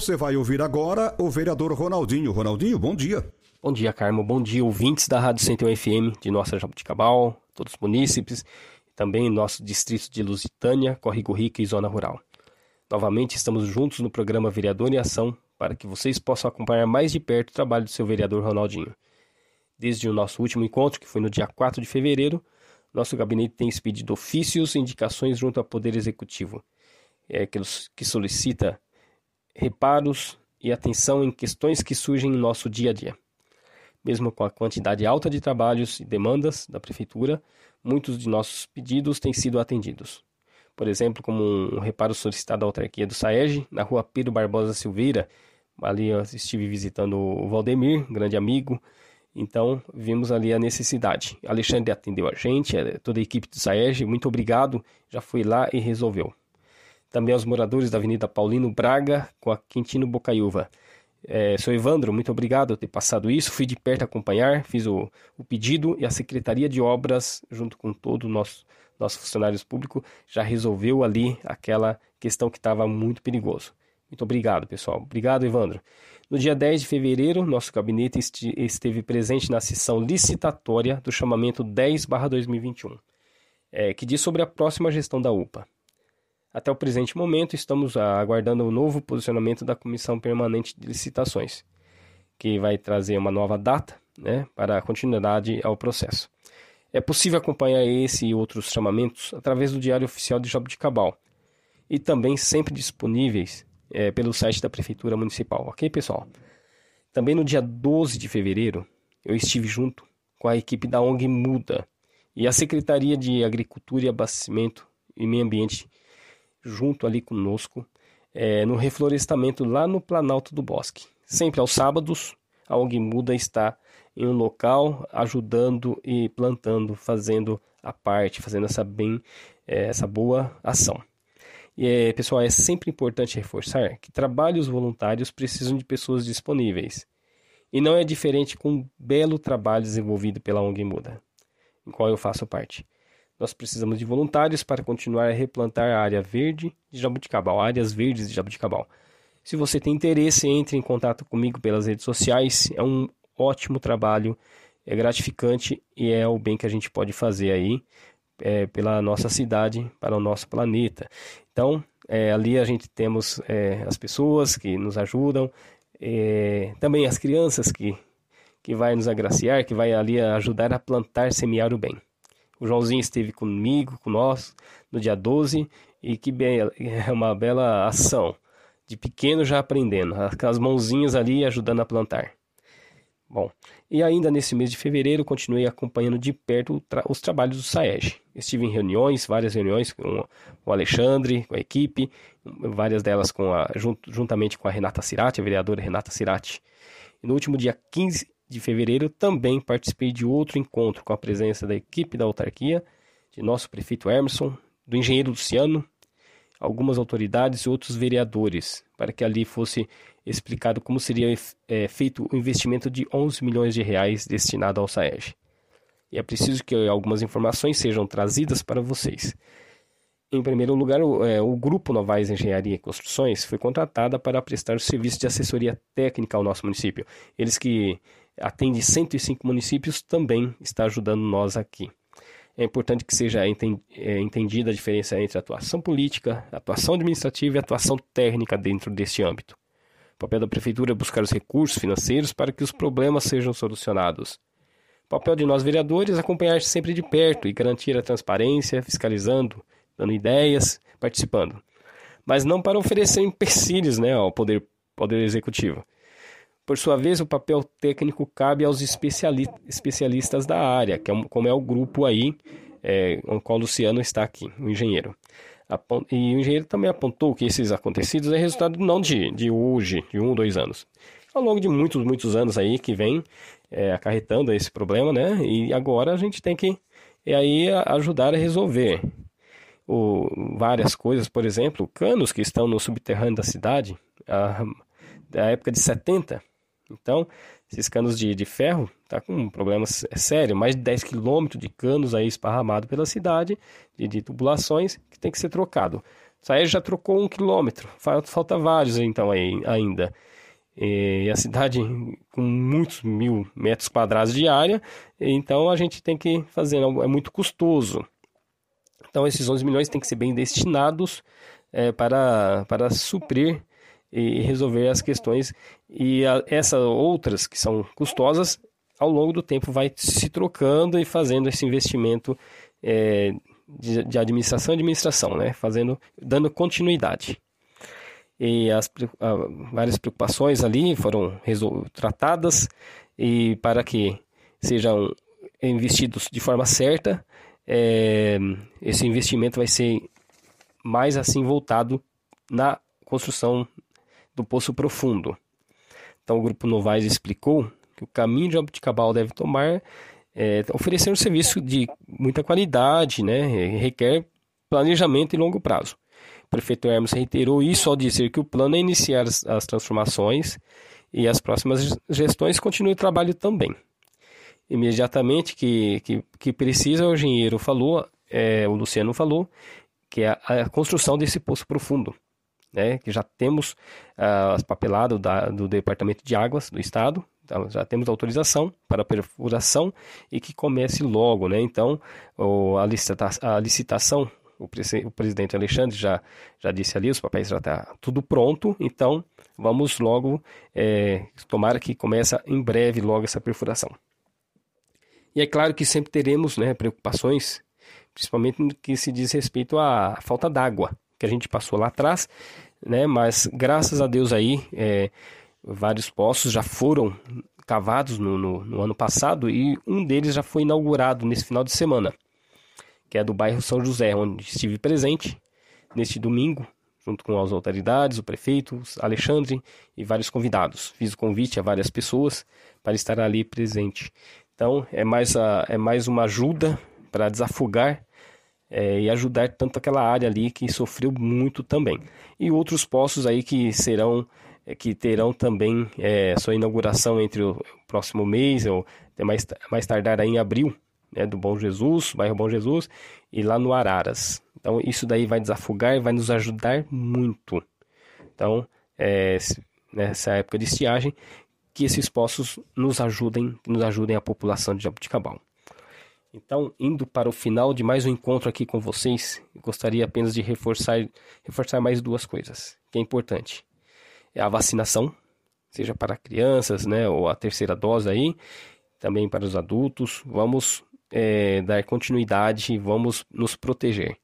Você vai ouvir agora o vereador Ronaldinho. Ronaldinho, bom dia. Bom dia, Carmo. Bom dia, ouvintes da Rádio 101 FM de nossa Jabuticabal, todos os munícipes, também nosso distrito de Lusitânia, Corrigo Rica e Zona Rural. Novamente estamos juntos no programa Vereador em Ação para que vocês possam acompanhar mais de perto o trabalho do seu vereador Ronaldinho. Desde o nosso último encontro, que foi no dia 4 de fevereiro, nosso gabinete tem expedido ofícios e indicações junto ao Poder Executivo, é, que, que solicita reparos e atenção em questões que surgem em nosso dia a dia. Mesmo com a quantidade alta de trabalhos e demandas da Prefeitura, muitos de nossos pedidos têm sido atendidos. Por exemplo, como um reparo solicitado à autarquia do SAEG, na rua Pedro Barbosa Silveira. Ali eu estive visitando o Valdemir, grande amigo, então vimos ali a necessidade. Alexandre atendeu a gente, é, toda a equipe do SAEG, muito obrigado, já foi lá e resolveu também aos moradores da Avenida Paulino Braga com a Quintino Bocaiúva. É, Evandro, muito obrigado por ter passado isso. Fui de perto acompanhar, fiz o, o pedido e a Secretaria de Obras, junto com todo o nosso, nossos funcionários públicos, já resolveu ali aquela questão que estava muito perigoso. Muito obrigado, pessoal. Obrigado, Evandro. No dia 10 de fevereiro, nosso gabinete esteve presente na sessão licitatória do chamamento 10-2021, é, que diz sobre a próxima gestão da UPA. Até o presente momento, estamos aguardando o novo posicionamento da Comissão Permanente de Licitações, que vai trazer uma nova data né, para a continuidade ao processo. É possível acompanhar esse e outros chamamentos através do Diário Oficial de Jabuticabal e também sempre disponíveis é, pelo site da Prefeitura Municipal, ok, pessoal? Também no dia 12 de fevereiro, eu estive junto com a equipe da ONG Muda e a Secretaria de Agricultura e Abastecimento e Meio Ambiente junto ali conosco é, no reflorestamento lá no Planalto do Bosque. Sempre aos sábados, a ONG Muda está em um local ajudando e plantando, fazendo a parte, fazendo essa bem, é, essa boa ação. E é, pessoal, é sempre importante reforçar que trabalhos voluntários precisam de pessoas disponíveis. E não é diferente com um belo trabalho desenvolvido pela ONG Muda, em qual eu faço parte. Nós precisamos de voluntários para continuar a replantar a área verde de Jabuticabal, áreas verdes de Jabuticabal. Se você tem interesse, entre em contato comigo pelas redes sociais. É um ótimo trabalho, é gratificante e é o bem que a gente pode fazer aí é, pela nossa cidade, para o nosso planeta. Então, é, ali a gente temos é, as pessoas que nos ajudam, é, também as crianças que, que vai nos agraciar, que vai ali ajudar a plantar, semear o bem. O Joãozinho esteve comigo, com nós, no dia 12, e que bela, é uma bela ação. De pequeno já aprendendo, aquelas mãozinhas ali ajudando a plantar. Bom, e ainda nesse mês de fevereiro continuei acompanhando de perto tra os trabalhos do SAEG. Estive em reuniões, várias reuniões com o Alexandre, com a equipe, várias delas com a, juntamente com a Renata Cirati, a vereadora Renata Cirati. E no último dia 15 de fevereiro, também participei de outro encontro com a presença da equipe da autarquia, de nosso prefeito Emerson, do engenheiro Luciano, algumas autoridades e outros vereadores, para que ali fosse explicado como seria é, feito o investimento de 11 milhões de reais destinado ao SAEG. E é preciso que algumas informações sejam trazidas para vocês. Em primeiro lugar, o, é, o Grupo Novaes Engenharia e Construções foi contratada para prestar o serviço de assessoria técnica ao nosso município. Eles que atende 105 municípios, também está ajudando nós aqui. É importante que seja é, entendida a diferença entre atuação política, atuação administrativa e atuação técnica dentro deste âmbito. O papel da Prefeitura é buscar os recursos financeiros para que os problemas sejam solucionados. O papel de nós vereadores é acompanhar sempre de perto e garantir a transparência, fiscalizando, dando ideias, participando. Mas não para oferecer empecilhos né, ao poder, poder executivo. Por sua vez, o papel técnico cabe aos especialistas da área, que é, como é o grupo aí, é, com o qual o Luciano está aqui, o engenheiro. E o engenheiro também apontou que esses acontecidos é resultado não de, de hoje, de um, dois anos. Ao longo de muitos, muitos anos aí que vem é, acarretando esse problema, né? E agora a gente tem que e aí ajudar a resolver o, várias coisas, por exemplo, canos que estão no subterrâneo da cidade, a, da época de 70. Então, esses canos de, de ferro tá com um problema sério, mais de 10 quilômetros de canos aí esparramado pela cidade, de, de tubulações, que tem que ser trocado. Saia já trocou um quilômetro, falta, vários então aí ainda. E a cidade com muitos mil metros quadrados de área, então a gente tem que fazer, é muito custoso. Então esses 11 milhões têm que ser bem destinados é, para, para suprir e resolver as questões. E a, essas outras que são custosas, ao longo do tempo vai se trocando e fazendo esse investimento é, de, de, administração administração, né? fazendo, dando continuidade e as várias preocupações ali foram tratadas e para que sejam investidos de forma certa, é, esse investimento vai ser mais assim voltado na construção do poço profundo. Então o grupo Novaes explicou que o caminho de Jabuticabal deve tomar é, oferecer um serviço de muita qualidade, né, requer planejamento e longo prazo. O prefeito Hermes reiterou isso ao dizer que o plano é iniciar as, as transformações e as próximas gestões continuem o trabalho também. Imediatamente que, que, que precisa, o engenheiro falou, é, o Luciano falou, que é a, a construção desse poço profundo. Né, que já temos uh, as papeladas da, do Departamento de Águas do Estado, então já temos autorização para perfuração e que comece logo. Né? Então, o, a, licita a licitação o, o presidente Alexandre já, já disse ali, os papéis já estão tá tudo pronto, então vamos logo, é, tomara que comece em breve logo essa perfuração. E é claro que sempre teremos né, preocupações, principalmente no que se diz respeito à falta d'água, que a gente passou lá atrás, né, mas graças a Deus aí, é, vários poços já foram cavados no, no, no ano passado e um deles já foi inaugurado nesse final de semana que é do bairro São José, onde estive presente neste domingo, junto com as autoridades, o prefeito, Alexandre e vários convidados. Fiz o convite a várias pessoas para estar ali presente. Então, é mais, a, é mais uma ajuda para desafogar é, e ajudar tanto aquela área ali que sofreu muito também. E outros postos aí que serão é, que terão também é, sua inauguração entre o próximo mês ou mais, mais tardar aí em abril, né, do Bom Jesus, bairro Bom Jesus, e lá no Araras. Então, isso daí vai desafogar e vai nos ajudar muito. Então, é, nessa época de estiagem, que esses poços nos ajudem, nos ajudem a população de Jabuticabal. Então, indo para o final de mais um encontro aqui com vocês, gostaria apenas de reforçar, reforçar mais duas coisas, que é importante. É a vacinação, seja para crianças, né, ou a terceira dose aí, também para os adultos. Vamos é, dar continuidade, vamos nos proteger.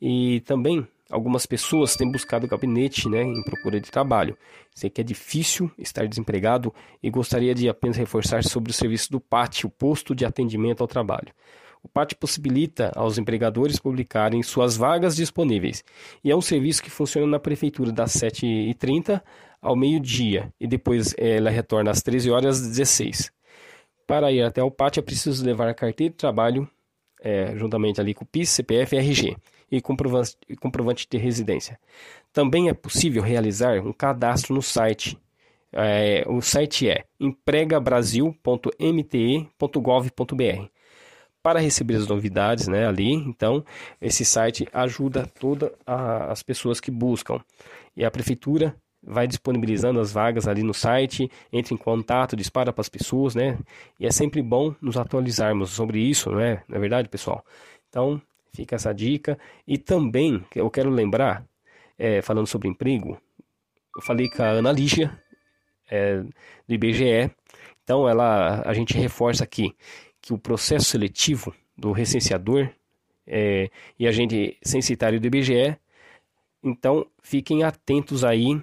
E também algumas pessoas têm buscado gabinete né, em procura de trabalho. Sei que é difícil estar desempregado e gostaria de apenas reforçar sobre o serviço do PAT, o Posto de Atendimento ao Trabalho. O PAT possibilita aos empregadores publicarem suas vagas disponíveis e é um serviço que funciona na prefeitura das 7h30 ao meio-dia e depois ela retorna às 13 horas às 16 para ir até o pátio é preciso levar a carteira de trabalho, é, juntamente ali com o PIS, CPF e RG, e comprovante, de residência. Também é possível realizar um cadastro no site. É, o site é empregabrasil.mte.gov.br. Para receber as novidades né, ali, então, esse site ajuda todas as pessoas que buscam. E a prefeitura vai disponibilizando as vagas ali no site, entre em contato, dispara para as pessoas, né? E é sempre bom nos atualizarmos sobre isso, não é? Não é verdade, pessoal? Então, fica essa dica. E também, eu quero lembrar, é, falando sobre emprego, eu falei com a Ana Lígia, é, do IBGE. Então, ela, a gente reforça aqui que o processo seletivo do recenseador é, e agente censitário do IBGE, então fiquem atentos aí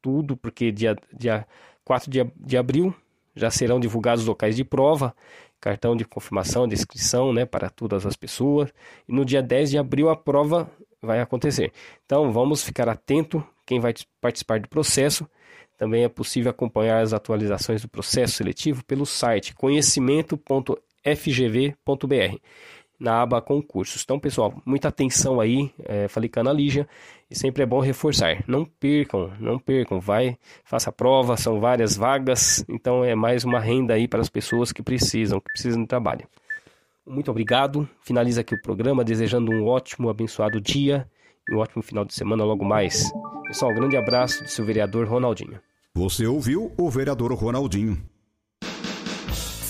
tudo, porque dia, dia 4 de, de abril já serão divulgados os locais de prova, cartão de confirmação, de inscrição né, para todas as pessoas. E no dia 10 de abril a prova vai acontecer. Então vamos ficar atento quem vai participar do processo. Também é possível acompanhar as atualizações do processo seletivo pelo site conhecimento.fgv.br na aba concursos. Então, pessoal, muita atenção aí, é, falei com a Ana Lígia, e sempre é bom reforçar. Não percam, não percam, vai, faça a prova, são várias vagas, então é mais uma renda aí para as pessoas que precisam, que precisam de trabalho. Muito obrigado, finaliza aqui o programa, desejando um ótimo, abençoado dia e um ótimo final de semana logo mais. Pessoal, um grande abraço do seu vereador Ronaldinho. Você ouviu o vereador Ronaldinho.